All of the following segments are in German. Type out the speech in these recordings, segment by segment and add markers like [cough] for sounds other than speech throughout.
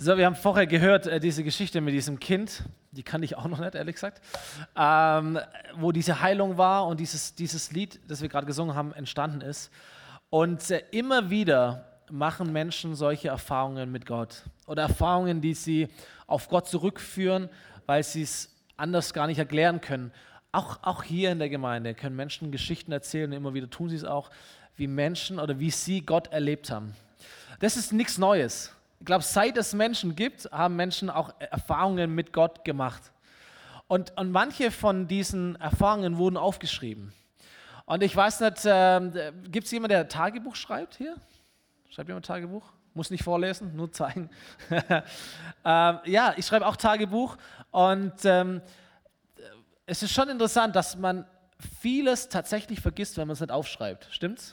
So, wir haben vorher gehört, äh, diese Geschichte mit diesem Kind, die kannte ich auch noch nicht, ehrlich gesagt, ähm, wo diese Heilung war und dieses, dieses Lied, das wir gerade gesungen haben, entstanden ist. Und äh, immer wieder machen Menschen solche Erfahrungen mit Gott oder Erfahrungen, die sie auf Gott zurückführen, weil sie es anders gar nicht erklären können. Auch, auch hier in der Gemeinde können Menschen Geschichten erzählen, immer wieder tun sie es auch, wie Menschen oder wie sie Gott erlebt haben. Das ist nichts Neues. Ich glaube, seit es Menschen gibt, haben Menschen auch Erfahrungen mit Gott gemacht. Und, und manche von diesen Erfahrungen wurden aufgeschrieben. Und ich weiß nicht, äh, gibt es jemanden, der Tagebuch schreibt hier? Schreibt jemand Tagebuch? Muss nicht vorlesen, nur zeigen. [laughs] ähm, ja, ich schreibe auch Tagebuch. Und ähm, es ist schon interessant, dass man vieles tatsächlich vergisst, wenn man es nicht aufschreibt. Stimmt's?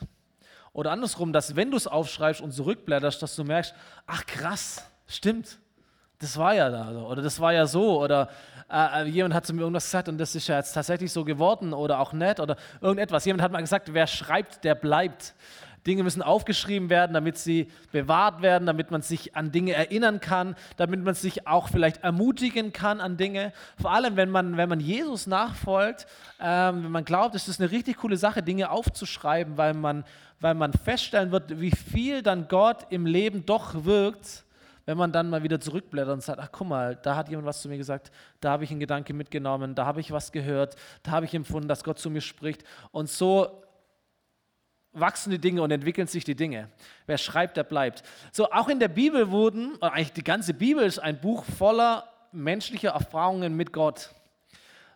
Oder andersrum, dass wenn du es aufschreibst und zurückblätterst, dass du merkst, ach krass, stimmt, das war ja da oder das war ja so oder äh, äh, jemand hat zu mir irgendwas gesagt und das ist ja jetzt tatsächlich so geworden oder auch nett oder irgendetwas. Jemand hat mal gesagt, wer schreibt, der bleibt. Dinge müssen aufgeschrieben werden, damit sie bewahrt werden, damit man sich an Dinge erinnern kann, damit man sich auch vielleicht ermutigen kann an Dinge. Vor allem, wenn man, wenn man Jesus nachfolgt, ähm, wenn man glaubt, es ist eine richtig coole Sache, Dinge aufzuschreiben, weil man, weil man feststellen wird, wie viel dann Gott im Leben doch wirkt, wenn man dann mal wieder zurückblättert und sagt, ach guck mal, da hat jemand was zu mir gesagt, da habe ich einen Gedanke mitgenommen, da habe ich was gehört, da habe ich empfunden, dass Gott zu mir spricht. Und so wachsen die Dinge und entwickeln sich die Dinge. Wer schreibt, der bleibt. So, auch in der Bibel wurden, eigentlich die ganze Bibel ist ein Buch voller menschlicher Erfahrungen mit Gott.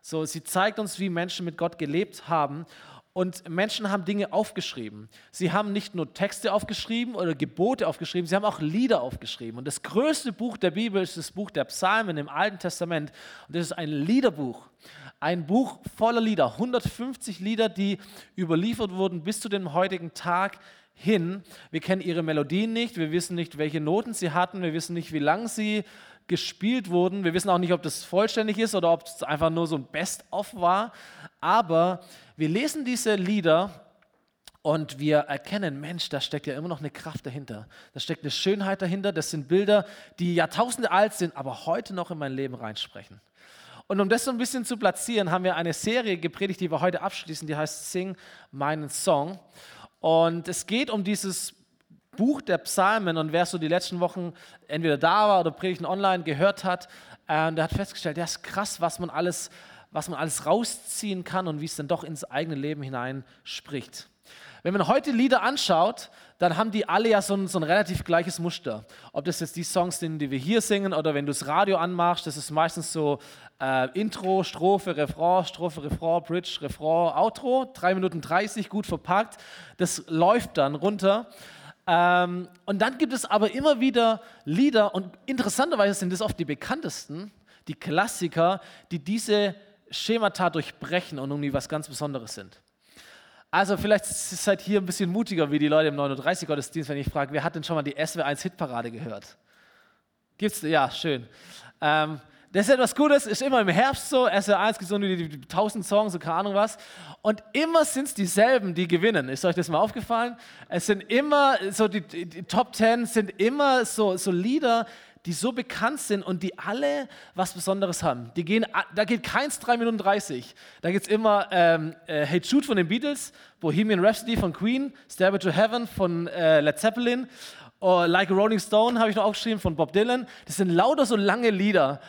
So, sie zeigt uns, wie Menschen mit Gott gelebt haben. Und Menschen haben Dinge aufgeschrieben. Sie haben nicht nur Texte aufgeschrieben oder Gebote aufgeschrieben, sie haben auch Lieder aufgeschrieben. Und das größte Buch der Bibel ist das Buch der Psalmen im Alten Testament. Und das ist ein Liederbuch. Ein Buch voller Lieder, 150 Lieder, die überliefert wurden bis zu dem heutigen Tag hin. Wir kennen ihre Melodien nicht, wir wissen nicht, welche Noten sie hatten, wir wissen nicht, wie lang sie gespielt wurden. Wir wissen auch nicht, ob das vollständig ist oder ob es einfach nur so ein Best-of war. Aber wir lesen diese Lieder und wir erkennen, Mensch, da steckt ja immer noch eine Kraft dahinter. Da steckt eine Schönheit dahinter. Das sind Bilder, die Jahrtausende alt sind, aber heute noch in mein Leben reinsprechen. Und um das so ein bisschen zu platzieren, haben wir eine Serie gepredigt, die wir heute abschließen, die heißt Sing meinen Song. Und es geht um dieses Buch der Psalmen und wer so die letzten Wochen entweder da war oder Predigten online gehört hat, äh, der hat festgestellt, ja, ist krass, was man alles, was man alles rausziehen kann und wie es dann doch ins eigene Leben hinein spricht. Wenn man heute Lieder anschaut, dann haben die alle ja so ein, so ein, relativ gleiches Muster. Ob das jetzt die Songs sind, die wir hier singen, oder wenn du das Radio anmachst, das ist meistens so äh, Intro, Strophe, Refrain, Strophe, Refrain, Bridge, Refrain, Outro, 3 Minuten 30, gut verpackt. Das läuft dann runter. Ähm, und dann gibt es aber immer wieder Lieder, und interessanterweise sind das oft die bekanntesten, die Klassiker, die diese Schemata durchbrechen und irgendwie was ganz Besonderes sind. Also vielleicht seid ihr ein bisschen mutiger wie die Leute im 39 Gottesdienst, wenn ich frage, wer hat denn schon mal die SW1 Hitparade gehört? Gibt's? Ja, schön. Ähm, das ist etwas Gutes, ist immer im Herbst so, SW1 gibt so die, die, die 1000 Songs, so keine Ahnung was. Und immer sind es dieselben, die gewinnen. Ist euch das mal aufgefallen? Es sind immer so, die, die Top 10 sind immer so, so Lieder, die so bekannt sind und die alle was Besonderes haben. Die gehen, da geht keins 3 Minuten 30. Da geht es immer ähm, äh, Hey Jude von den Beatles, Bohemian Rhapsody von Queen, Stairway to Heaven von äh, Led Zeppelin, oh, Like a Rolling Stone habe ich noch aufgeschrieben von Bob Dylan. Das sind lauter so lange Lieder,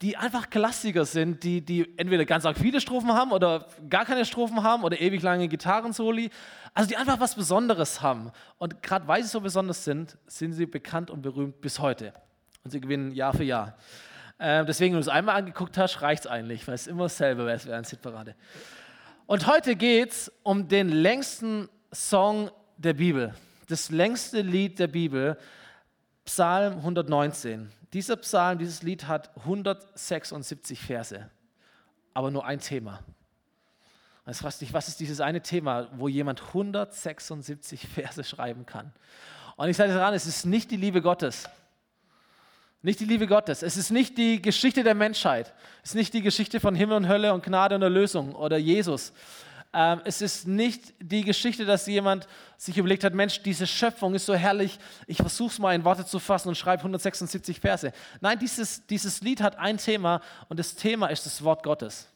die einfach Klassiker sind, die, die entweder ganz arg viele Strophen haben oder gar keine Strophen haben oder ewig lange Gitarrensoli. Also die einfach was Besonderes haben. Und gerade weil sie so besonders sind, sind sie bekannt und berühmt bis heute. Und sie gewinnen Jahr für Jahr. Äh, deswegen, wenn du es einmal angeguckt hast, reicht es eigentlich, weil es immer dasselbe wäre, es wäre ein Hitparade. Und heute geht es um den längsten Song der Bibel, das längste Lied der Bibel, Psalm 119. Dieser Psalm, dieses Lied hat 176 Verse, aber nur ein Thema. Jetzt fragst du dich, was ist dieses eine Thema, wo jemand 176 Verse schreiben kann? Und ich sage dir daran, es ist nicht die Liebe Gottes. Nicht die Liebe Gottes. Es ist nicht die Geschichte der Menschheit. Es ist nicht die Geschichte von Himmel und Hölle und Gnade und Erlösung oder Jesus. Ähm, es ist nicht die Geschichte, dass jemand sich überlegt hat, Mensch, diese Schöpfung ist so herrlich, ich versuche es mal in Worte zu fassen und schreibe 176 Verse. Nein, dieses, dieses Lied hat ein Thema und das Thema ist das Wort Gottes.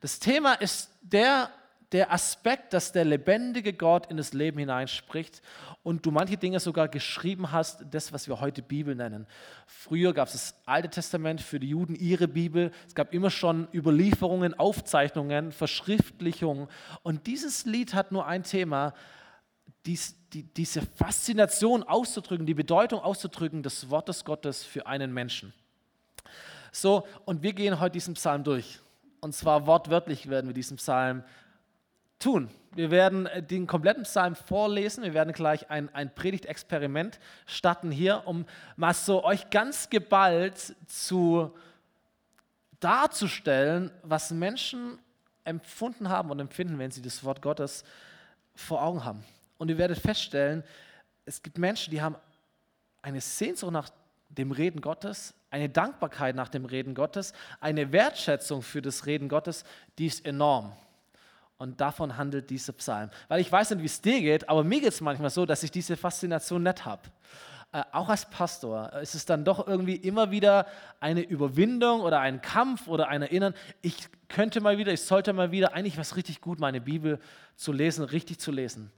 Das Thema ist der der Aspekt, dass der lebendige Gott in das Leben hineinspricht und du manche Dinge sogar geschrieben hast, das, was wir heute Bibel nennen. Früher gab es das Alte Testament für die Juden, ihre Bibel. Es gab immer schon Überlieferungen, Aufzeichnungen, Verschriftlichungen. Und dieses Lied hat nur ein Thema, dies, die, diese Faszination auszudrücken, die Bedeutung auszudrücken des Wortes Gottes für einen Menschen. So, und wir gehen heute diesen Psalm durch. Und zwar wortwörtlich werden wir diesen Psalm tun. Wir werden äh, den kompletten Psalm vorlesen. Wir werden gleich ein, ein Predigtexperiment starten hier, um mal so euch ganz geballt zu darzustellen, was Menschen empfunden haben und empfinden, wenn sie das Wort Gottes vor Augen haben. Und ihr werdet feststellen, es gibt Menschen, die haben eine Sehnsucht nach dem Reden Gottes, eine Dankbarkeit nach dem Reden Gottes, eine Wertschätzung für das Reden Gottes, die ist enorm. Und davon handelt dieser Psalm. Weil ich weiß nicht, wie es dir geht, aber mir geht es manchmal so, dass ich diese Faszination nicht habe. Äh, auch als Pastor ist es dann doch irgendwie immer wieder eine Überwindung oder ein Kampf oder ein Erinnern. Ich könnte mal wieder, ich sollte mal wieder eigentlich was richtig gut, meine Bibel zu lesen, richtig zu lesen.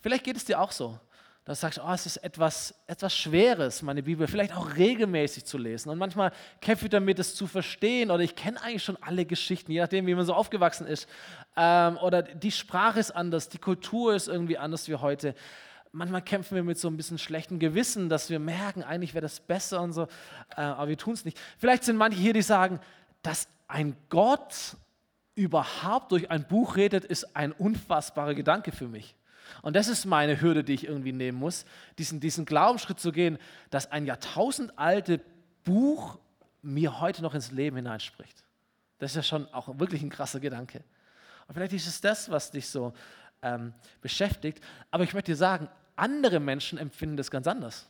Vielleicht geht es dir auch so dass du sagst, oh, es ist etwas, etwas Schweres, meine Bibel vielleicht auch regelmäßig zu lesen. Und manchmal kämpfe ich damit, es zu verstehen. Oder ich kenne eigentlich schon alle Geschichten, je nachdem, wie man so aufgewachsen ist. Ähm, oder die Sprache ist anders, die Kultur ist irgendwie anders wie heute. Manchmal kämpfen wir mit so ein bisschen schlechtem Gewissen, dass wir merken, eigentlich wäre das besser und so, äh, aber wir tun es nicht. Vielleicht sind manche hier, die sagen, dass ein Gott überhaupt durch ein Buch redet, ist ein unfassbarer Gedanke für mich. Und das ist meine Hürde, die ich irgendwie nehmen muss, diesen, diesen Glaubensschritt zu gehen, dass ein jahrtausendalte Buch mir heute noch ins Leben hineinspricht. Das ist ja schon auch wirklich ein krasser Gedanke. Und vielleicht ist es das, was dich so ähm, beschäftigt. Aber ich möchte dir sagen, andere Menschen empfinden das ganz anders.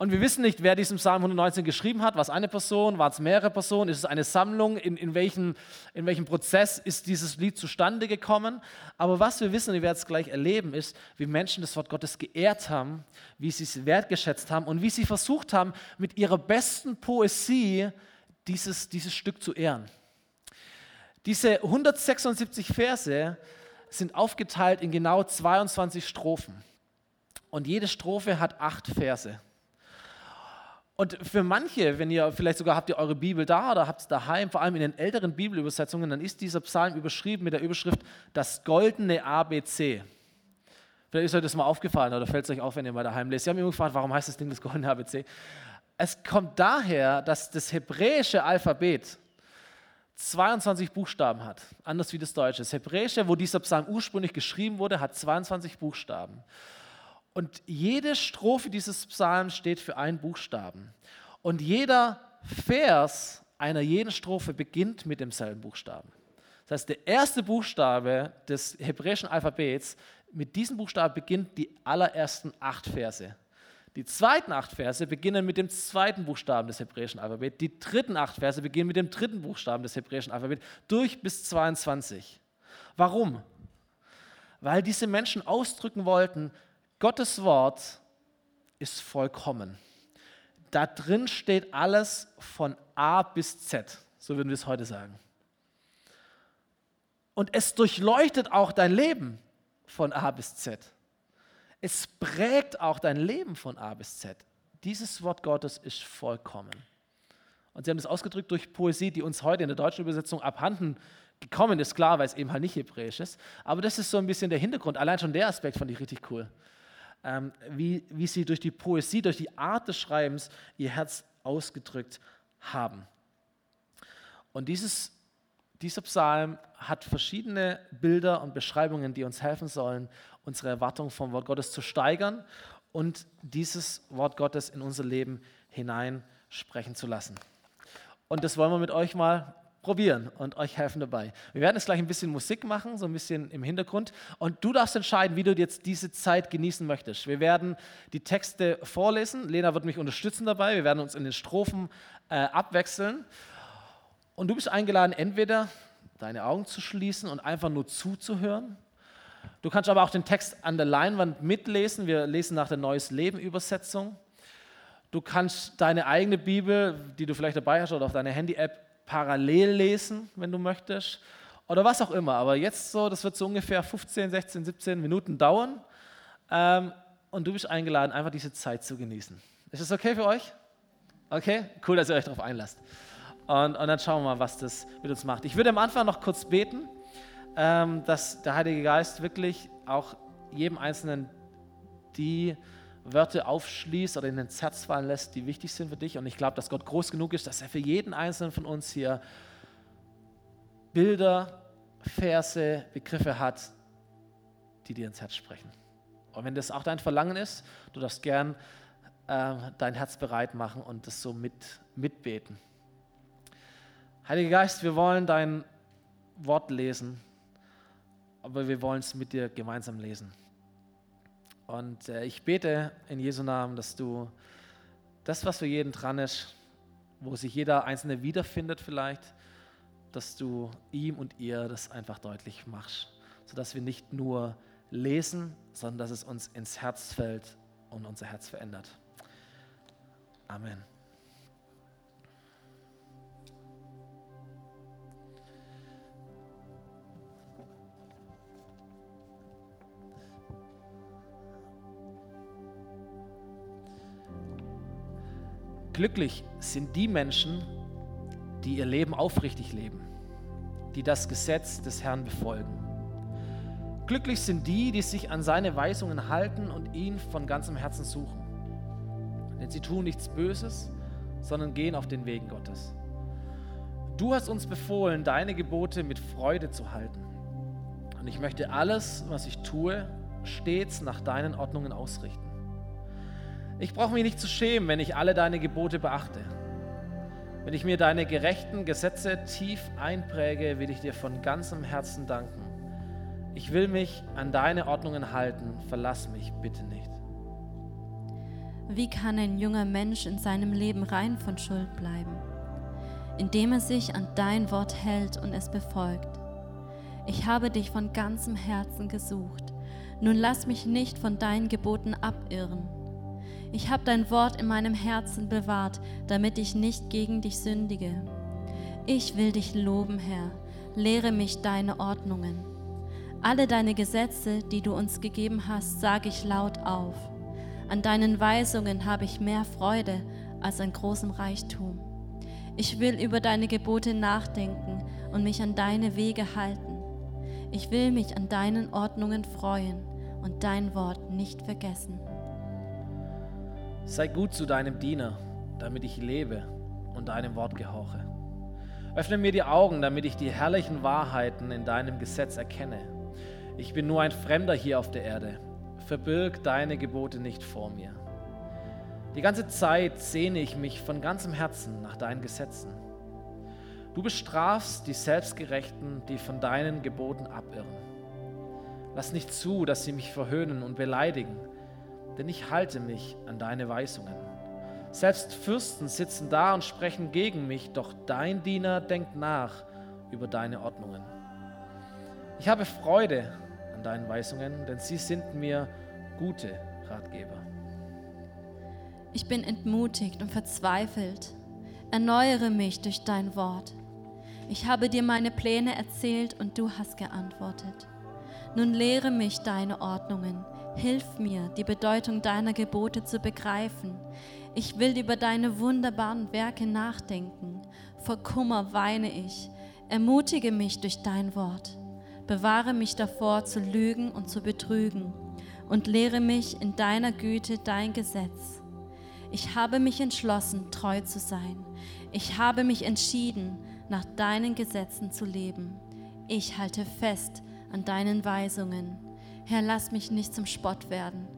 Und wir wissen nicht, wer diesen Psalm 119 geschrieben hat. War es eine Person? War es mehrere Personen? Ist es eine Sammlung? In, in, welchen, in welchem Prozess ist dieses Lied zustande gekommen? Aber was wir wissen, und wir werden es gleich erleben, ist, wie Menschen das Wort Gottes geehrt haben, wie sie es wertgeschätzt haben und wie sie versucht haben, mit ihrer besten Poesie dieses, dieses Stück zu ehren. Diese 176 Verse sind aufgeteilt in genau 22 Strophen. Und jede Strophe hat acht Verse. Und für manche, wenn ihr vielleicht sogar habt ihr eure Bibel da oder habt es daheim, vor allem in den älteren Bibelübersetzungen, dann ist dieser Psalm überschrieben mit der Überschrift das goldene ABC. Vielleicht ist euch das mal aufgefallen oder fällt es euch auf, wenn ihr mal daheim lest. Sie haben immer gefragt, warum heißt das Ding das goldene ABC? Es kommt daher, dass das hebräische Alphabet 22 Buchstaben hat, anders wie das deutsche. Das hebräische, wo dieser Psalm ursprünglich geschrieben wurde, hat 22 Buchstaben. Und jede Strophe dieses Psalms steht für einen Buchstaben. Und jeder Vers einer jeden Strophe beginnt mit demselben Buchstaben. Das heißt, der erste Buchstabe des hebräischen Alphabets, mit diesem Buchstaben beginnt die allerersten acht Verse. Die zweiten acht Verse beginnen mit dem zweiten Buchstaben des hebräischen Alphabets. Die dritten acht Verse beginnen mit dem dritten Buchstaben des hebräischen Alphabets durch bis 22. Warum? Weil diese Menschen ausdrücken wollten, Gottes Wort ist vollkommen. Da drin steht alles von A bis Z, so würden wir es heute sagen. Und es durchleuchtet auch dein Leben von A bis Z. Es prägt auch dein Leben von A bis Z. Dieses Wort Gottes ist vollkommen. Und sie haben das ausgedrückt durch Poesie, die uns heute in der deutschen Übersetzung abhanden gekommen ist, klar, weil es eben halt nicht hebräisch ist. Aber das ist so ein bisschen der Hintergrund. Allein schon der Aspekt fand ich richtig cool wie, wie sie durch die Poesie, durch die Art des Schreibens ihr Herz ausgedrückt haben. Und dieses, dieser Psalm hat verschiedene Bilder und Beschreibungen, die uns helfen sollen, unsere Erwartung vom Wort Gottes zu steigern und dieses Wort Gottes in unser Leben hineinsprechen zu lassen. Und das wollen wir mit euch mal probieren und euch helfen dabei. Wir werden jetzt gleich ein bisschen Musik machen, so ein bisschen im Hintergrund. Und du darfst entscheiden, wie du jetzt diese Zeit genießen möchtest. Wir werden die Texte vorlesen. Lena wird mich unterstützen dabei. Wir werden uns in den Strophen äh, abwechseln. Und du bist eingeladen, entweder deine Augen zu schließen und einfach nur zuzuhören. Du kannst aber auch den Text an der Leinwand mitlesen. Wir lesen nach der Neues Leben Übersetzung. Du kannst deine eigene Bibel, die du vielleicht dabei hast oder auf deiner Handy-App parallel lesen, wenn du möchtest. Oder was auch immer. Aber jetzt so, das wird so ungefähr 15, 16, 17 Minuten dauern. Ähm, und du bist eingeladen, einfach diese Zeit zu genießen. Ist das okay für euch? Okay? Cool, dass ihr euch darauf einlasst. Und, und dann schauen wir mal, was das mit uns macht. Ich würde am Anfang noch kurz beten, ähm, dass der Heilige Geist wirklich auch jedem Einzelnen die Wörter aufschließt oder in ins Herz fallen lässt, die wichtig sind für dich. Und ich glaube, dass Gott groß genug ist, dass er für jeden Einzelnen von uns hier Bilder, Verse, Begriffe hat, die dir ins Herz sprechen. Und wenn das auch dein Verlangen ist, du darfst gern äh, dein Herz bereit machen und das so mit, mitbeten. Heiliger Geist, wir wollen dein Wort lesen, aber wir wollen es mit dir gemeinsam lesen. Und äh, ich bete in Jesu Namen, dass du das, was für jeden dran ist, wo sich jeder Einzelne wiederfindet vielleicht, dass du ihm und ihr das einfach deutlich machst, sodass wir nicht nur lesen, sondern dass es uns ins Herz fällt und unser Herz verändert. Amen. Glücklich sind die Menschen, die ihr Leben aufrichtig leben, die das Gesetz des Herrn befolgen. Glücklich sind die, die sich an seine Weisungen halten und ihn von ganzem Herzen suchen. Denn sie tun nichts Böses, sondern gehen auf den Wegen Gottes. Du hast uns befohlen, deine Gebote mit Freude zu halten. Und ich möchte alles, was ich tue, stets nach deinen Ordnungen ausrichten. Ich brauche mich nicht zu schämen, wenn ich alle deine Gebote beachte. Wenn ich mir deine gerechten Gesetze tief einpräge, will ich dir von ganzem Herzen danken. Ich will mich an deine Ordnungen halten, verlass mich bitte nicht. Wie kann ein junger Mensch in seinem Leben rein von Schuld bleiben? Indem er sich an dein Wort hält und es befolgt. Ich habe dich von ganzem Herzen gesucht. Nun lass mich nicht von deinen Geboten abirren. Ich habe dein Wort in meinem Herzen bewahrt, damit ich nicht gegen dich sündige. Ich will dich loben, Herr. Lehre mich deine Ordnungen. Alle deine Gesetze, die du uns gegeben hast, sage ich laut auf. An deinen Weisungen habe ich mehr Freude als an großem Reichtum. Ich will über deine Gebote nachdenken und mich an deine Wege halten. Ich will mich an deinen Ordnungen freuen und dein Wort nicht vergessen. Sei gut zu deinem Diener, damit ich lebe und deinem Wort gehorche. Öffne mir die Augen, damit ich die herrlichen Wahrheiten in deinem Gesetz erkenne. Ich bin nur ein Fremder hier auf der Erde. Verbirg deine Gebote nicht vor mir. Die ganze Zeit sehne ich mich von ganzem Herzen nach deinen Gesetzen. Du bestrafst die Selbstgerechten, die von deinen Geboten abirren. Lass nicht zu, dass sie mich verhöhnen und beleidigen denn ich halte mich an deine Weisungen. Selbst Fürsten sitzen da und sprechen gegen mich, doch dein Diener denkt nach über deine Ordnungen. Ich habe Freude an deinen Weisungen, denn sie sind mir gute Ratgeber. Ich bin entmutigt und verzweifelt. Erneuere mich durch dein Wort. Ich habe dir meine Pläne erzählt und du hast geantwortet. Nun lehre mich deine Ordnungen Hilf mir, die Bedeutung deiner Gebote zu begreifen. Ich will über deine wunderbaren Werke nachdenken. Vor Kummer weine ich. Ermutige mich durch dein Wort. Bewahre mich davor, zu lügen und zu betrügen. Und lehre mich in deiner Güte dein Gesetz. Ich habe mich entschlossen, treu zu sein. Ich habe mich entschieden, nach deinen Gesetzen zu leben. Ich halte fest an deinen Weisungen. Herr, lass mich nicht zum Spott werden.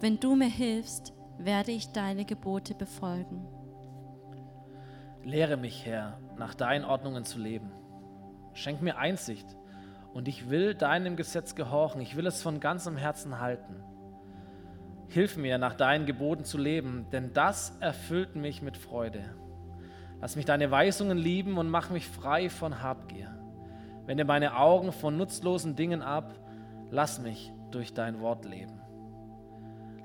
Wenn du mir hilfst, werde ich deine Gebote befolgen. Lehre mich, Herr, nach deinen Ordnungen zu leben. Schenk mir Einsicht und ich will deinem Gesetz gehorchen. Ich will es von ganzem Herzen halten. Hilf mir, nach deinen Geboten zu leben, denn das erfüllt mich mit Freude. Lass mich deine Weisungen lieben und mach mich frei von Habgier. Wende meine Augen von nutzlosen Dingen ab. Lass mich durch dein Wort leben.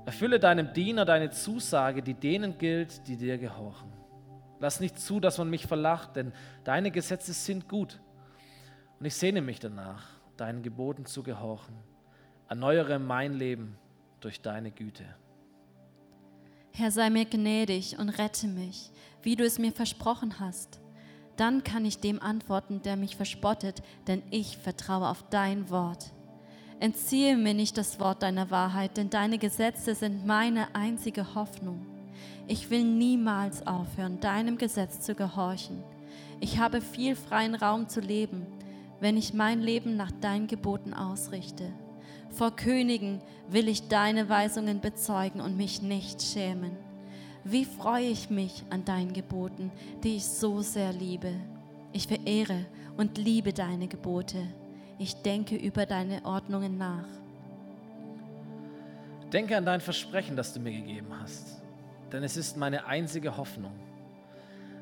Erfülle deinem Diener deine Zusage, die denen gilt, die dir gehorchen. Lass nicht zu, dass man mich verlacht, denn deine Gesetze sind gut. Und ich sehne mich danach, deinen Geboten zu gehorchen. Erneuere mein Leben durch deine Güte. Herr, sei mir gnädig und rette mich, wie du es mir versprochen hast. Dann kann ich dem antworten, der mich verspottet, denn ich vertraue auf dein Wort. Entziehe mir nicht das Wort deiner Wahrheit, denn deine Gesetze sind meine einzige Hoffnung. Ich will niemals aufhören, deinem Gesetz zu gehorchen. Ich habe viel freien Raum zu leben, wenn ich mein Leben nach deinen Geboten ausrichte. Vor Königen will ich deine Weisungen bezeugen und mich nicht schämen. Wie freue ich mich an deinen Geboten, die ich so sehr liebe. Ich verehre und liebe deine Gebote. Ich denke über deine Ordnungen nach. Denke an dein Versprechen, das du mir gegeben hast, denn es ist meine einzige Hoffnung.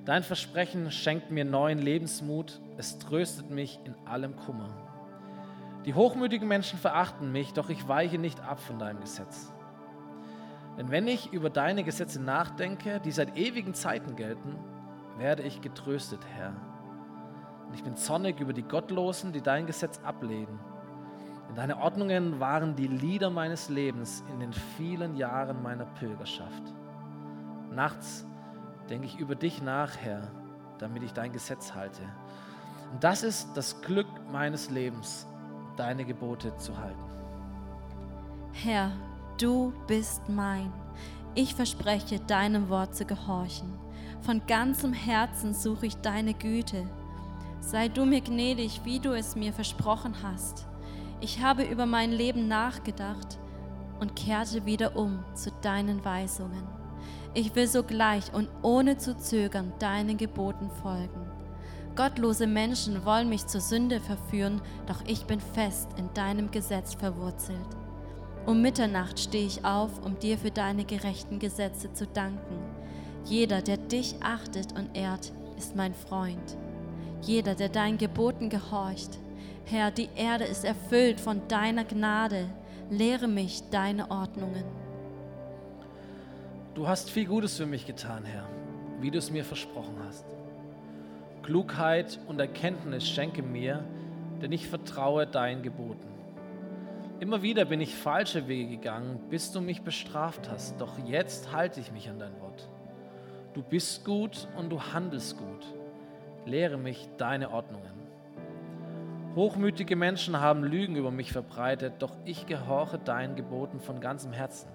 Dein Versprechen schenkt mir neuen Lebensmut, es tröstet mich in allem Kummer. Die hochmütigen Menschen verachten mich, doch ich weiche nicht ab von deinem Gesetz. Denn wenn ich über deine Gesetze nachdenke, die seit ewigen Zeiten gelten, werde ich getröstet, Herr. Und ich bin zornig über die Gottlosen, die dein Gesetz ablehnen. Denn deine Ordnungen waren die Lieder meines Lebens in den vielen Jahren meiner Pilgerschaft. Nachts denke ich über dich nach, Herr, damit ich dein Gesetz halte. Und das ist das Glück meines Lebens, deine Gebote zu halten. Herr, du bist mein. Ich verspreche, deinem Wort zu gehorchen. Von ganzem Herzen suche ich deine Güte. Sei du mir gnädig, wie du es mir versprochen hast. Ich habe über mein Leben nachgedacht und kehrte wieder um zu deinen Weisungen. Ich will sogleich und ohne zu zögern deinen Geboten folgen. Gottlose Menschen wollen mich zur Sünde verführen, doch ich bin fest in deinem Gesetz verwurzelt. Um Mitternacht stehe ich auf, um dir für deine gerechten Gesetze zu danken. Jeder, der dich achtet und ehrt, ist mein Freund jeder, der deinen Geboten gehorcht. Herr, die Erde ist erfüllt von deiner Gnade. Lehre mich deine Ordnungen. Du hast viel Gutes für mich getan, Herr, wie du es mir versprochen hast. Klugheit und Erkenntnis schenke mir, denn ich vertraue deinen Geboten. Immer wieder bin ich falsche Wege gegangen, bis du mich bestraft hast, doch jetzt halte ich mich an dein Wort. Du bist gut und du handelst gut lehre mich deine Ordnungen. Hochmütige Menschen haben Lügen über mich verbreitet, doch ich gehorche deinen Geboten von ganzem Herzen.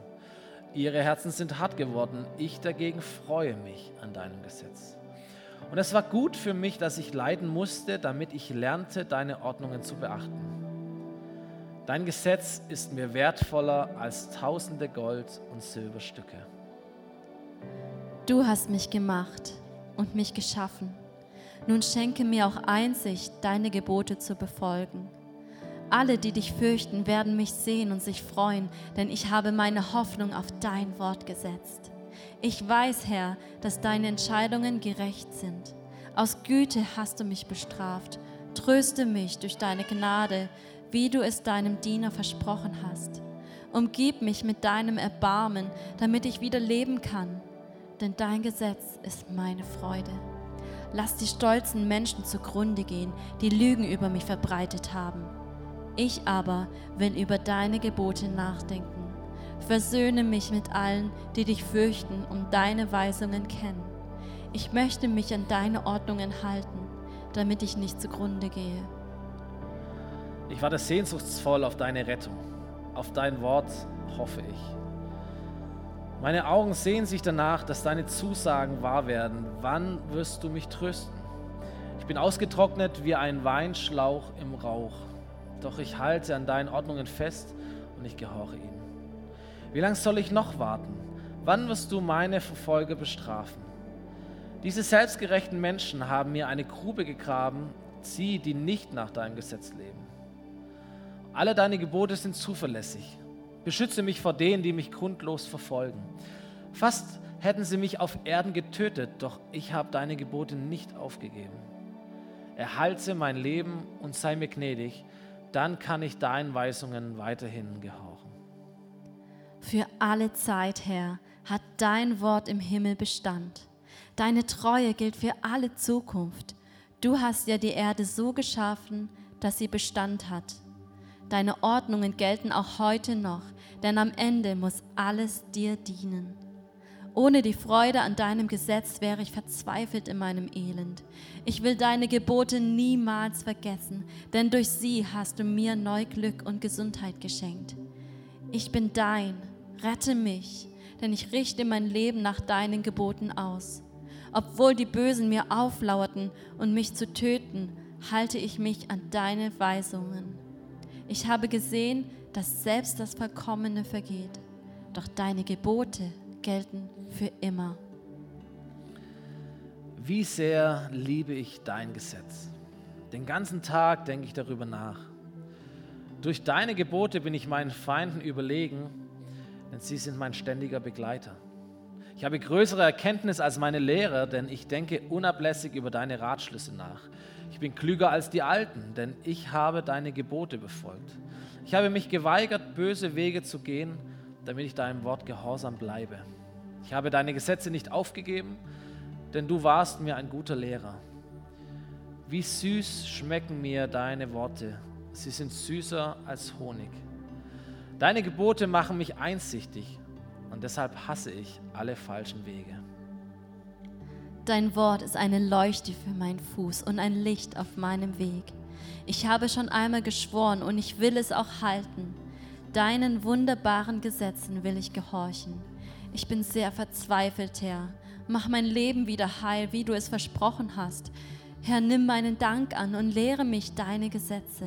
Ihre Herzen sind hart geworden, ich dagegen freue mich an deinem Gesetz. Und es war gut für mich, dass ich leiden musste, damit ich lernte, deine Ordnungen zu beachten. Dein Gesetz ist mir wertvoller als tausende Gold- und Silberstücke. Du hast mich gemacht und mich geschaffen. Nun schenke mir auch Einsicht, deine Gebote zu befolgen. Alle, die dich fürchten, werden mich sehen und sich freuen, denn ich habe meine Hoffnung auf dein Wort gesetzt. Ich weiß, Herr, dass deine Entscheidungen gerecht sind. Aus Güte hast du mich bestraft. Tröste mich durch deine Gnade, wie du es deinem Diener versprochen hast. Umgib mich mit deinem Erbarmen, damit ich wieder leben kann, denn dein Gesetz ist meine Freude. Lass die stolzen Menschen zugrunde gehen, die Lügen über mich verbreitet haben. Ich aber will über deine Gebote nachdenken. Versöhne mich mit allen, die dich fürchten und deine Weisungen kennen. Ich möchte mich an deine Ordnungen halten, damit ich nicht zugrunde gehe. Ich warte sehnsuchtsvoll auf deine Rettung. Auf dein Wort hoffe ich. Meine Augen sehen sich danach, dass deine Zusagen wahr werden. Wann wirst du mich trösten? Ich bin ausgetrocknet wie ein Weinschlauch im Rauch. Doch ich halte an deinen Ordnungen fest und ich gehorche ihnen. Wie lange soll ich noch warten? Wann wirst du meine Verfolger bestrafen? Diese selbstgerechten Menschen haben mir eine Grube gegraben, sie, die nicht nach deinem Gesetz leben. Alle deine Gebote sind zuverlässig. Beschütze mich vor denen, die mich grundlos verfolgen. Fast hätten sie mich auf Erden getötet, doch ich habe deine Gebote nicht aufgegeben. erhalte mein Leben und sei mir gnädig, dann kann ich deinen Weisungen weiterhin gehorchen. Für alle Zeit, Herr, hat dein Wort im Himmel Bestand. Deine Treue gilt für alle Zukunft. Du hast ja die Erde so geschaffen, dass sie Bestand hat. Deine Ordnungen gelten auch heute noch, denn am Ende muss alles dir dienen. Ohne die Freude an deinem Gesetz wäre ich verzweifelt in meinem Elend. Ich will deine Gebote niemals vergessen, denn durch sie hast du mir neu Glück und Gesundheit geschenkt. Ich bin dein, rette mich, denn ich richte mein Leben nach deinen Geboten aus. Obwohl die Bösen mir auflauerten und mich zu töten, halte ich mich an deine Weisungen. Ich habe gesehen, dass selbst das Vollkommene vergeht, doch deine Gebote gelten für immer. Wie sehr liebe ich dein Gesetz. Den ganzen Tag denke ich darüber nach. Durch deine Gebote bin ich meinen Feinden überlegen, denn sie sind mein ständiger Begleiter. Ich habe größere Erkenntnis als meine Lehrer, denn ich denke unablässig über deine Ratschlüsse nach. Ich bin klüger als die Alten, denn ich habe deine Gebote befolgt. Ich habe mich geweigert, böse Wege zu gehen, damit ich deinem Wort gehorsam bleibe. Ich habe deine Gesetze nicht aufgegeben, denn du warst mir ein guter Lehrer. Wie süß schmecken mir deine Worte. Sie sind süßer als Honig. Deine Gebote machen mich einsichtig und deshalb hasse ich alle falschen Wege. Dein Wort ist eine Leuchte für meinen Fuß und ein Licht auf meinem Weg. Ich habe schon einmal geschworen und ich will es auch halten. Deinen wunderbaren Gesetzen will ich gehorchen. Ich bin sehr verzweifelt, Herr. Mach mein Leben wieder heil, wie du es versprochen hast. Herr, nimm meinen Dank an und lehre mich deine Gesetze.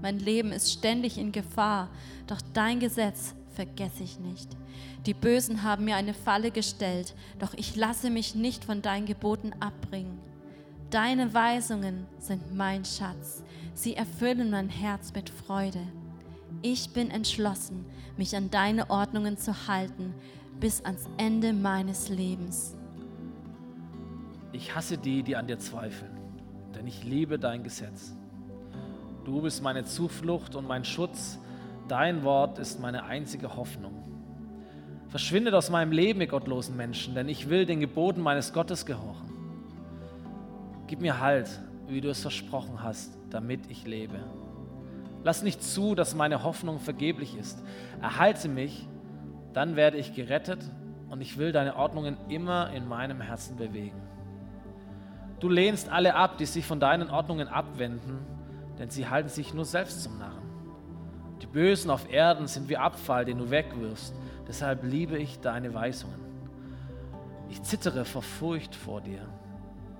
Mein Leben ist ständig in Gefahr, doch dein Gesetz vergesse ich nicht. Die Bösen haben mir eine Falle gestellt, doch ich lasse mich nicht von deinen Geboten abbringen. Deine Weisungen sind mein Schatz. Sie erfüllen mein Herz mit Freude. Ich bin entschlossen, mich an deine Ordnungen zu halten bis ans Ende meines Lebens. Ich hasse die, die an dir zweifeln, denn ich liebe dein Gesetz. Du bist meine Zuflucht und mein Schutz. Dein Wort ist meine einzige Hoffnung. Verschwindet aus meinem Leben, ihr gottlosen Menschen, denn ich will den Geboten meines Gottes gehorchen. Gib mir Halt, wie du es versprochen hast, damit ich lebe. Lass nicht zu, dass meine Hoffnung vergeblich ist. Erhalte mich, dann werde ich gerettet und ich will deine Ordnungen immer in meinem Herzen bewegen. Du lehnst alle ab, die sich von deinen Ordnungen abwenden, denn sie halten sich nur selbst zum Narren. Die Bösen auf Erden sind wie Abfall, den du wegwirfst. Deshalb liebe ich deine Weisungen. Ich zittere vor Furcht vor dir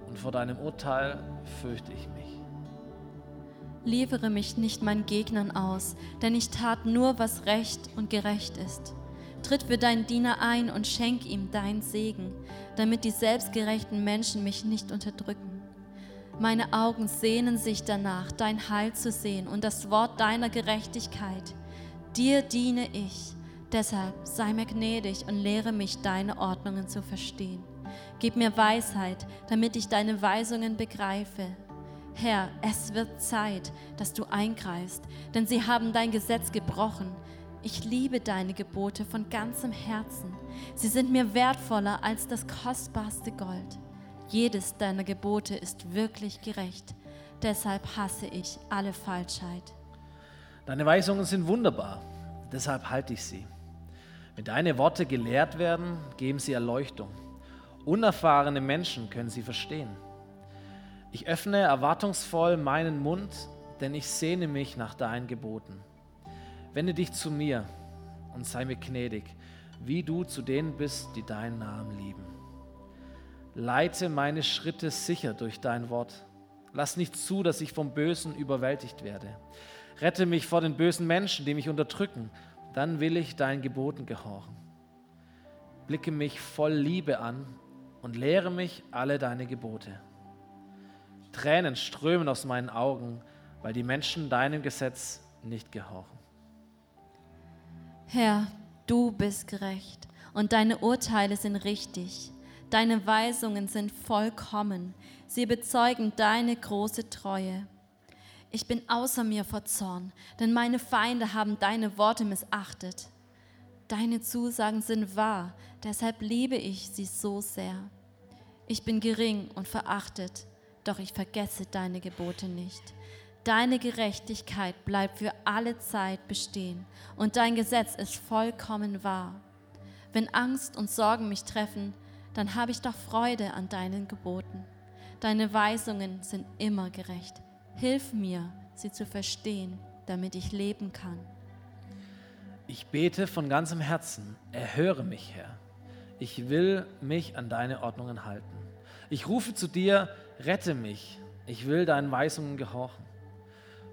und vor deinem Urteil fürchte ich mich. Liefere mich nicht meinen Gegnern aus, denn ich tat nur, was recht und gerecht ist. Tritt für deinen Diener ein und schenk ihm dein Segen, damit die selbstgerechten Menschen mich nicht unterdrücken. Meine Augen sehnen sich danach, dein Heil zu sehen und das Wort deiner Gerechtigkeit. Dir diene ich, deshalb sei mir gnädig und lehre mich, deine Ordnungen zu verstehen. Gib mir Weisheit, damit ich deine Weisungen begreife. Herr, es wird Zeit, dass du eingreifst, denn sie haben dein Gesetz gebrochen. Ich liebe deine Gebote von ganzem Herzen. Sie sind mir wertvoller als das kostbarste Gold. Jedes deiner Gebote ist wirklich gerecht. Deshalb hasse ich alle Falschheit. Deine Weisungen sind wunderbar, deshalb halte ich sie. Wenn deine Worte gelehrt werden, geben sie Erleuchtung. Unerfahrene Menschen können sie verstehen. Ich öffne erwartungsvoll meinen Mund, denn ich sehne mich nach deinen Geboten. Wende dich zu mir und sei mir gnädig, wie du zu denen bist, die deinen Namen lieben. Leite meine Schritte sicher durch dein Wort. Lass nicht zu, dass ich vom Bösen überwältigt werde. Rette mich vor den bösen Menschen, die mich unterdrücken. Dann will ich deinen Geboten gehorchen. Blicke mich voll Liebe an und lehre mich alle deine Gebote. Tränen strömen aus meinen Augen, weil die Menschen deinem Gesetz nicht gehorchen. Herr, du bist gerecht und deine Urteile sind richtig. Deine Weisungen sind vollkommen. Sie bezeugen deine große Treue. Ich bin außer mir vor Zorn, denn meine Feinde haben deine Worte missachtet. Deine Zusagen sind wahr, deshalb liebe ich sie so sehr. Ich bin gering und verachtet, doch ich vergesse deine Gebote nicht. Deine Gerechtigkeit bleibt für alle Zeit bestehen und dein Gesetz ist vollkommen wahr. Wenn Angst und Sorgen mich treffen, dann habe ich doch Freude an deinen Geboten. Deine Weisungen sind immer gerecht. Hilf mir, sie zu verstehen, damit ich leben kann. Ich bete von ganzem Herzen, erhöre mich, Herr. Ich will mich an deine Ordnungen halten. Ich rufe zu dir, rette mich. Ich will deinen Weisungen gehorchen.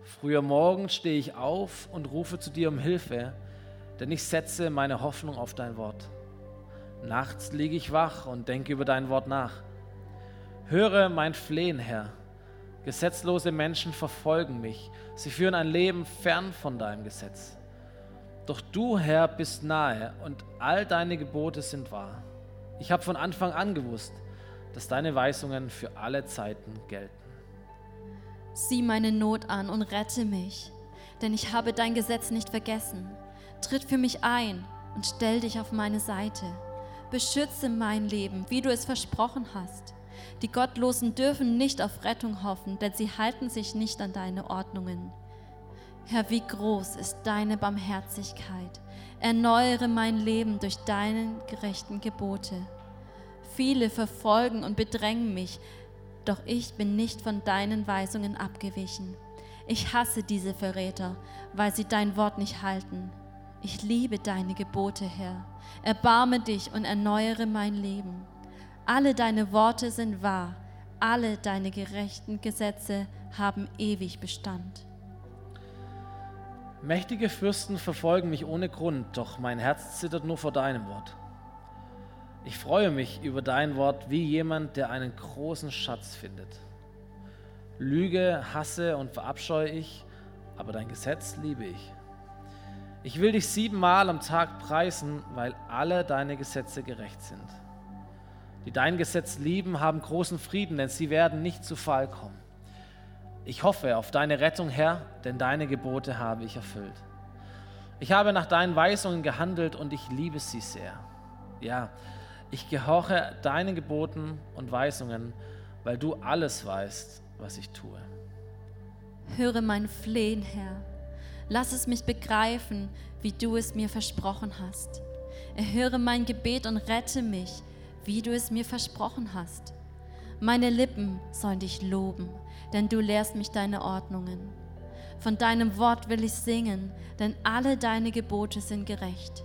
Früher Morgen stehe ich auf und rufe zu dir um Hilfe, denn ich setze meine Hoffnung auf dein Wort. Nachts liege ich wach und denke über dein Wort nach. Höre mein Flehen, Herr. Gesetzlose Menschen verfolgen mich. Sie führen ein Leben fern von deinem Gesetz. Doch du, Herr, bist nahe und all deine Gebote sind wahr. Ich habe von Anfang an gewusst, dass deine Weisungen für alle Zeiten gelten. Sieh meine Not an und rette mich, denn ich habe dein Gesetz nicht vergessen. Tritt für mich ein und stell dich auf meine Seite. Beschütze mein Leben, wie du es versprochen hast. Die Gottlosen dürfen nicht auf Rettung hoffen, denn sie halten sich nicht an deine Ordnungen. Herr, wie groß ist deine Barmherzigkeit. Erneuere mein Leben durch deine gerechten Gebote. Viele verfolgen und bedrängen mich, doch ich bin nicht von deinen Weisungen abgewichen. Ich hasse diese Verräter, weil sie dein Wort nicht halten. Ich liebe deine Gebote, Herr. Erbarme dich und erneuere mein Leben. Alle deine Worte sind wahr, alle deine gerechten Gesetze haben ewig Bestand. Mächtige Fürsten verfolgen mich ohne Grund, doch mein Herz zittert nur vor deinem Wort. Ich freue mich über dein Wort wie jemand, der einen großen Schatz findet. Lüge, hasse und verabscheue ich, aber dein Gesetz liebe ich. Ich will dich siebenmal am Tag preisen, weil alle deine Gesetze gerecht sind. Die dein Gesetz lieben, haben großen Frieden, denn sie werden nicht zu Fall kommen. Ich hoffe auf deine Rettung, Herr, denn deine Gebote habe ich erfüllt. Ich habe nach deinen Weisungen gehandelt und ich liebe sie sehr. Ja, ich gehorche deinen Geboten und Weisungen, weil du alles weißt, was ich tue. Höre mein Flehen, Herr. Lass es mich begreifen, wie du es mir versprochen hast. Erhöre mein Gebet und rette mich, wie du es mir versprochen hast. Meine Lippen sollen dich loben, denn du lehrst mich deine Ordnungen. Von deinem Wort will ich singen, denn alle deine Gebote sind gerecht.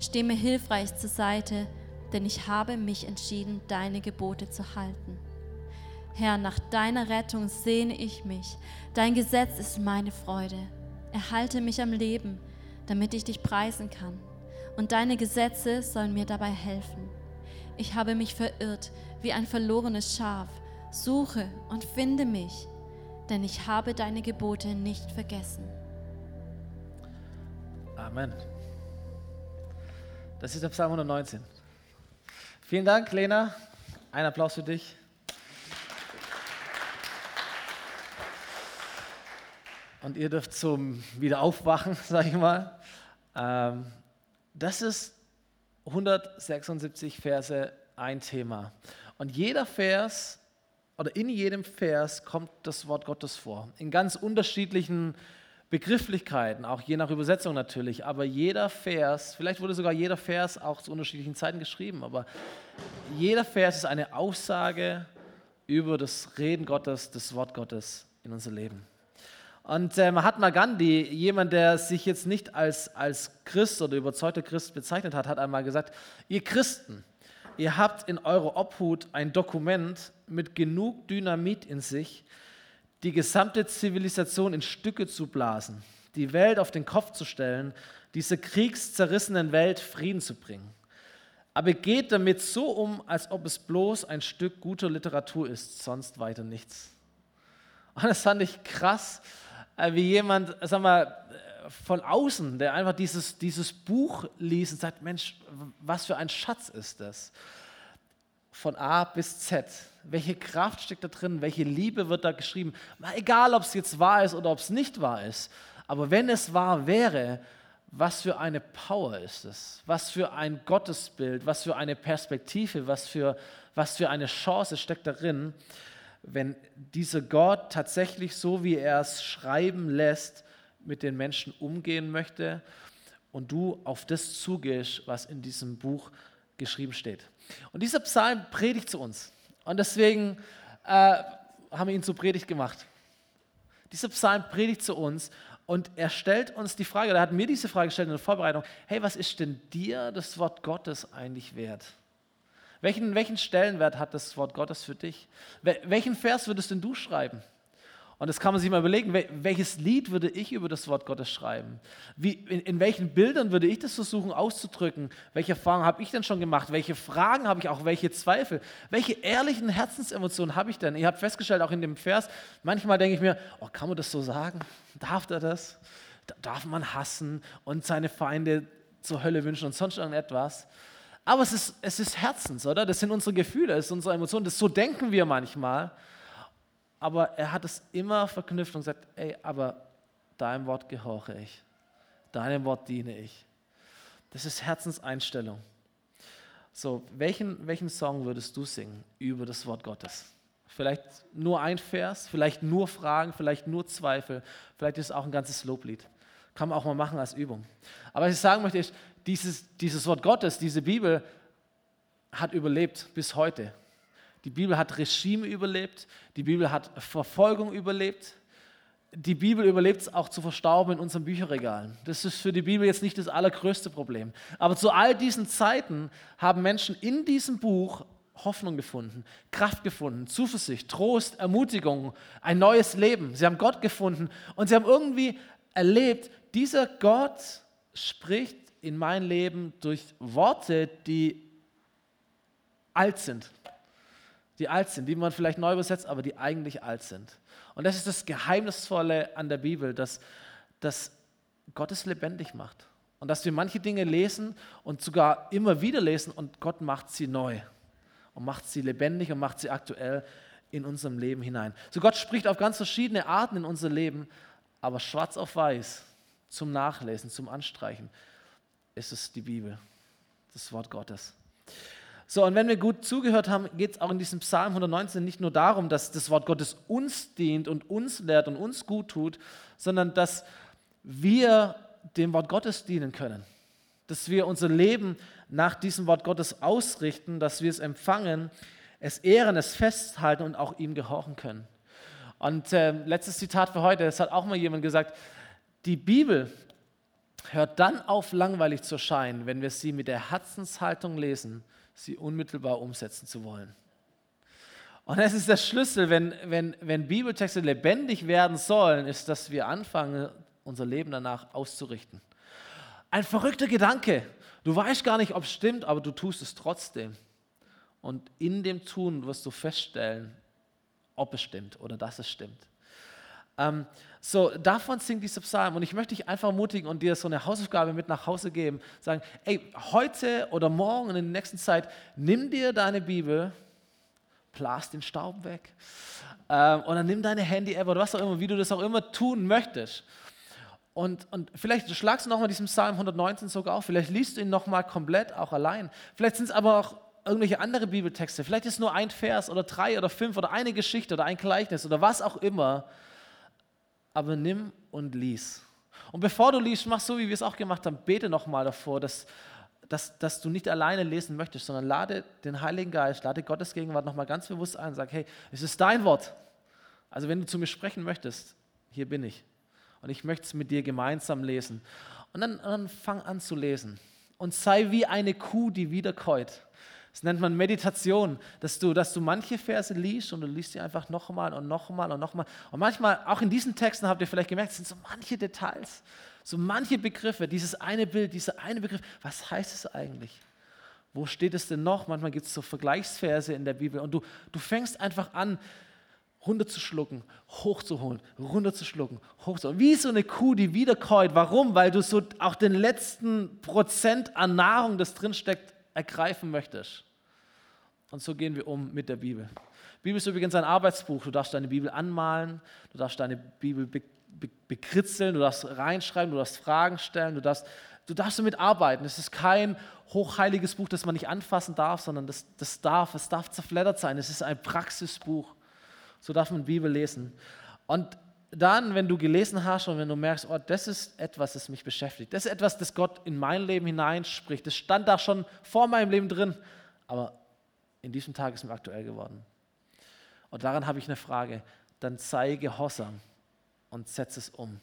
Steh mir hilfreich zur Seite, denn ich habe mich entschieden, deine Gebote zu halten. Herr, nach deiner Rettung sehne ich mich. Dein Gesetz ist meine Freude. Erhalte mich am Leben, damit ich dich preisen kann. Und deine Gesetze sollen mir dabei helfen. Ich habe mich verirrt wie ein verlorenes Schaf. Suche und finde mich, denn ich habe deine Gebote nicht vergessen. Amen. Das ist der Psalm 119. Vielen Dank, Lena. Ein Applaus für dich. Und ihr dürft zum Wiederaufwachen, [laughs] sage ich mal. Ähm, das ist 176 Verse ein Thema. Und jeder Vers oder in jedem Vers kommt das Wort Gottes vor. In ganz unterschiedlichen Begrifflichkeiten, auch je nach Übersetzung natürlich, aber jeder Vers, vielleicht wurde sogar jeder Vers auch zu unterschiedlichen Zeiten geschrieben, aber jeder Vers ist eine Aussage über das Reden Gottes, das Wort Gottes in unser Leben. Und äh, Mahatma Gandhi, jemand, der sich jetzt nicht als, als Christ oder überzeugter Christ bezeichnet hat, hat einmal gesagt, ihr Christen, ihr habt in eurer Obhut ein Dokument mit genug Dynamit in sich, die gesamte Zivilisation in Stücke zu blasen, die Welt auf den Kopf zu stellen, dieser kriegszerrissenen Welt Frieden zu bringen. Aber geht damit so um, als ob es bloß ein Stück guter Literatur ist, sonst weiter nichts. Und das fand ich krass, wie jemand, sag mal, von außen, der einfach dieses, dieses Buch liest und sagt, Mensch, was für ein Schatz ist das? von A bis Z. Welche Kraft steckt da drin? Welche Liebe wird da geschrieben? Mal egal, ob es jetzt wahr ist oder ob es nicht wahr ist. Aber wenn es wahr wäre, was für eine Power ist es? Was für ein Gottesbild? Was für eine Perspektive? Was für, was für eine Chance steckt darin, wenn dieser Gott tatsächlich so, wie er es schreiben lässt, mit den Menschen umgehen möchte und du auf das zugehst, was in diesem Buch geschrieben steht. Und dieser Psalm predigt zu uns. Und deswegen äh, haben wir ihn zur Predigt gemacht. Dieser Psalm predigt zu uns und er stellt uns die Frage, er hat mir diese Frage gestellt in der Vorbereitung, hey, was ist denn dir das Wort Gottes eigentlich wert? Welchen, welchen Stellenwert hat das Wort Gottes für dich? Welchen Vers würdest denn du schreiben? Und das kann man sich mal überlegen, welches Lied würde ich über das Wort Gottes schreiben? Wie, in, in welchen Bildern würde ich das versuchen auszudrücken? Welche Erfahrungen habe ich denn schon gemacht? Welche Fragen habe ich auch? Welche Zweifel? Welche ehrlichen Herzensemotionen habe ich denn? Ihr habt festgestellt, auch in dem Vers, manchmal denke ich mir, oh, kann man das so sagen? Darf er das? Darf man hassen und seine Feinde zur Hölle wünschen und sonst irgendetwas? Aber es ist, es ist Herzens, oder? Das sind unsere Gefühle, das sind unsere Emotionen. Das, so denken wir manchmal aber er hat es immer verknüpft und gesagt, ey, aber deinem Wort gehorche ich, deinem Wort diene ich. Das ist Herzenseinstellung. So, welchen, welchen Song würdest du singen über das Wort Gottes? Vielleicht nur ein Vers, vielleicht nur Fragen, vielleicht nur Zweifel, vielleicht ist es auch ein ganzes Loblied. Kann man auch mal machen als Übung. Aber was ich sagen möchte, ist, dieses, dieses Wort Gottes, diese Bibel hat überlebt bis heute. Die Bibel hat Regime überlebt, die Bibel hat Verfolgung überlebt, die Bibel überlebt es auch zu verstauben in unseren Bücherregalen. Das ist für die Bibel jetzt nicht das allergrößte Problem. Aber zu all diesen Zeiten haben Menschen in diesem Buch Hoffnung gefunden, Kraft gefunden, Zuversicht, Trost, Ermutigung, ein neues Leben. Sie haben Gott gefunden und sie haben irgendwie erlebt, dieser Gott spricht in mein Leben durch Worte, die alt sind, die alt sind, die man vielleicht neu übersetzt, aber die eigentlich alt sind. Und das ist das Geheimnisvolle an der Bibel, dass, dass Gott es lebendig macht. Und dass wir manche Dinge lesen und sogar immer wieder lesen und Gott macht sie neu und macht sie lebendig und macht sie aktuell in unserem Leben hinein. So Gott spricht auf ganz verschiedene Arten in unser Leben, aber schwarz auf weiß zum Nachlesen, zum Anstreichen ist es die Bibel, das Wort Gottes. So, und wenn wir gut zugehört haben, geht es auch in diesem Psalm 119 nicht nur darum, dass das Wort Gottes uns dient und uns lehrt und uns gut tut, sondern dass wir dem Wort Gottes dienen können. Dass wir unser Leben nach diesem Wort Gottes ausrichten, dass wir es empfangen, es ehren, es festhalten und auch ihm gehorchen können. Und äh, letztes Zitat für heute, es hat auch mal jemand gesagt, die Bibel hört dann auf, langweilig zu erscheinen, wenn wir sie mit der Herzenshaltung lesen sie unmittelbar umsetzen zu wollen. Und das ist der Schlüssel, wenn, wenn, wenn Bibeltexte lebendig werden sollen, ist, dass wir anfangen, unser Leben danach auszurichten. Ein verrückter Gedanke. Du weißt gar nicht, ob es stimmt, aber du tust es trotzdem. Und in dem Tun wirst du feststellen, ob es stimmt oder dass es stimmt. Ähm, so, davon singt dieser Psalm. Und ich möchte dich einfach ermutigen und dir so eine Hausaufgabe mit nach Hause geben. Sagen, ey, heute oder morgen in der nächsten Zeit, nimm dir deine Bibel, blas den Staub weg. Ähm, und dann nimm deine Handy-App oder was auch immer, wie du das auch immer tun möchtest. Und, und vielleicht schlagst du nochmal diesen Psalm 119 sogar auf, vielleicht liest du ihn nochmal komplett, auch allein. Vielleicht sind es aber auch irgendwelche andere Bibeltexte. Vielleicht ist nur ein Vers oder drei oder fünf oder eine Geschichte oder ein Gleichnis oder was auch immer aber nimm und lies. Und bevor du liest, mach so, wie wir es auch gemacht haben, bete nochmal davor, dass, dass, dass du nicht alleine lesen möchtest, sondern lade den Heiligen Geist, lade Gottes Gegenwart nochmal ganz bewusst ein sag, hey, es ist dein Wort. Also wenn du zu mir sprechen möchtest, hier bin ich. Und ich möchte es mit dir gemeinsam lesen. Und dann, dann fang an zu lesen. Und sei wie eine Kuh, die wiederkäut. Das nennt man Meditation, dass du, dass du manche Verse liest und du liest sie einfach nochmal und nochmal und nochmal. Und manchmal, auch in diesen Texten habt ihr vielleicht gemerkt, es sind so manche Details, so manche Begriffe, dieses eine Bild, dieser eine Begriff. Was heißt es eigentlich? Wo steht es denn noch? Manchmal gibt es so Vergleichsverse in der Bibel und du, du fängst einfach an, runterzuschlucken, hochzuholen, runterzuschlucken, hochzuholen. Wie so eine Kuh, die wiederkäut. Warum? Weil du so auch den letzten Prozent an Nahrung, das drinsteckt, ergreifen möchtest. Und so gehen wir um mit der Bibel. Die Bibel ist übrigens ein Arbeitsbuch. Du darfst deine Bibel anmalen, du darfst deine Bibel be be bekritzeln, du darfst reinschreiben, du darfst Fragen stellen, du darfst, du darfst damit arbeiten. Es ist kein hochheiliges Buch, das man nicht anfassen darf, sondern das, das darf, es darf zerfleddert sein. Es ist ein Praxisbuch. So darf man Bibel lesen. Und dann, wenn du gelesen hast und wenn du merkst, oh, das ist etwas, das mich beschäftigt, das ist etwas, das Gott in mein Leben hineinspricht, das stand da schon vor meinem Leben drin, aber in diesem Tag ist mir aktuell geworden. Und daran habe ich eine Frage. Dann sei gehorsam und setze es um.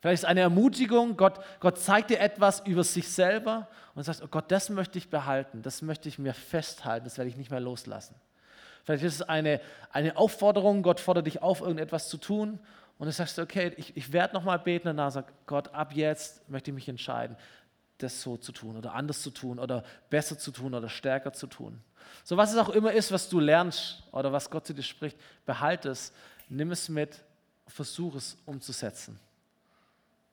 Vielleicht ist eine Ermutigung, Gott, Gott zeigt dir etwas über sich selber und sagt, oh Gott, das möchte ich behalten, das möchte ich mir festhalten, das werde ich nicht mehr loslassen. Vielleicht ist es eine, eine Aufforderung, Gott fordert dich auf, irgendetwas zu tun und du sagst, okay, ich, ich werde nochmal beten und dann sagt Gott, ab jetzt möchte ich mich entscheiden, das so zu tun oder anders zu tun oder besser zu tun oder stärker zu tun. So was es auch immer ist, was du lernst oder was Gott zu dir spricht, behalte es, nimm es mit, versuche es umzusetzen.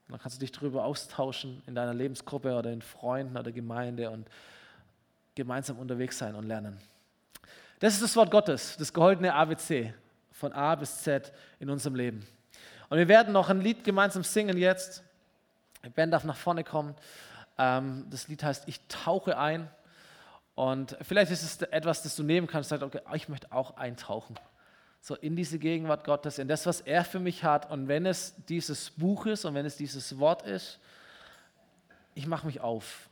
Und dann kannst du dich darüber austauschen in deiner Lebensgruppe oder in Freunden oder Gemeinde und gemeinsam unterwegs sein und lernen. Das ist das Wort Gottes, das goldene ABC von A bis Z in unserem Leben. Und wir werden noch ein Lied gemeinsam singen jetzt. Band darf nach vorne kommen. Ähm, das Lied heißt Ich tauche ein. Und vielleicht ist es etwas, das du nehmen kannst sagst, okay, ich möchte auch eintauchen. So in diese Gegenwart Gottes, in das, was er für mich hat. Und wenn es dieses Buch ist und wenn es dieses Wort ist, ich mache mich auf,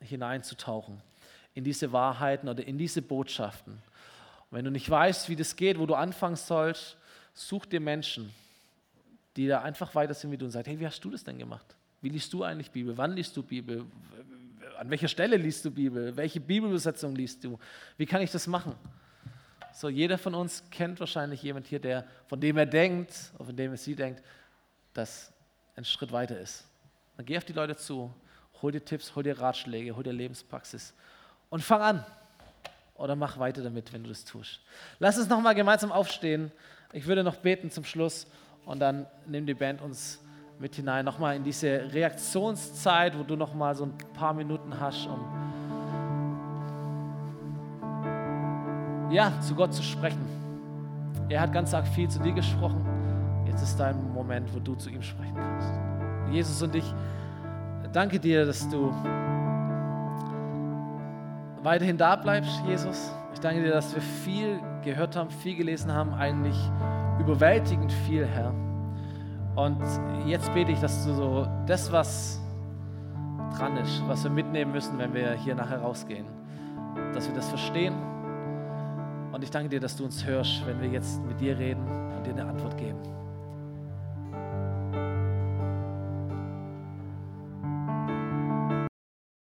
hineinzutauchen in diese Wahrheiten oder in diese Botschaften. Und wenn du nicht weißt, wie das geht, wo du anfangen sollst, such dir Menschen, die da einfach weiter sind wie du und sagst, hey, wie hast du das denn gemacht? Wie liest du eigentlich Bibel? Wann liest du Bibel? An welcher Stelle liest du Bibel? Welche Bibelübersetzung liest du? Wie kann ich das machen? So, jeder von uns kennt wahrscheinlich jemand hier, der, von dem er denkt, oder von dem er sie denkt, dass ein Schritt weiter ist. Dann geh auf die Leute zu, hol dir Tipps, hol dir Ratschläge, hol dir Lebenspraxis und fang an. Oder mach weiter damit, wenn du das tust. Lass uns nochmal gemeinsam aufstehen. Ich würde noch beten zum Schluss und dann nimmt die Band uns mit hinein, nochmal in diese Reaktionszeit, wo du nochmal so ein paar Minuten hast, um ja, zu Gott zu sprechen. Er hat ganz arg viel zu dir gesprochen. Jetzt ist dein Moment, wo du zu ihm sprechen kannst. Jesus und ich danke dir, dass du weiterhin da bleibst, Jesus. Ich danke dir, dass wir viel gehört haben, viel gelesen haben, eigentlich überwältigend viel, Herr. Und jetzt bete ich, dass du so das, was dran ist, was wir mitnehmen müssen, wenn wir hier nachher rausgehen, dass wir das verstehen. Und ich danke dir, dass du uns hörst, wenn wir jetzt mit dir reden und dir eine Antwort geben.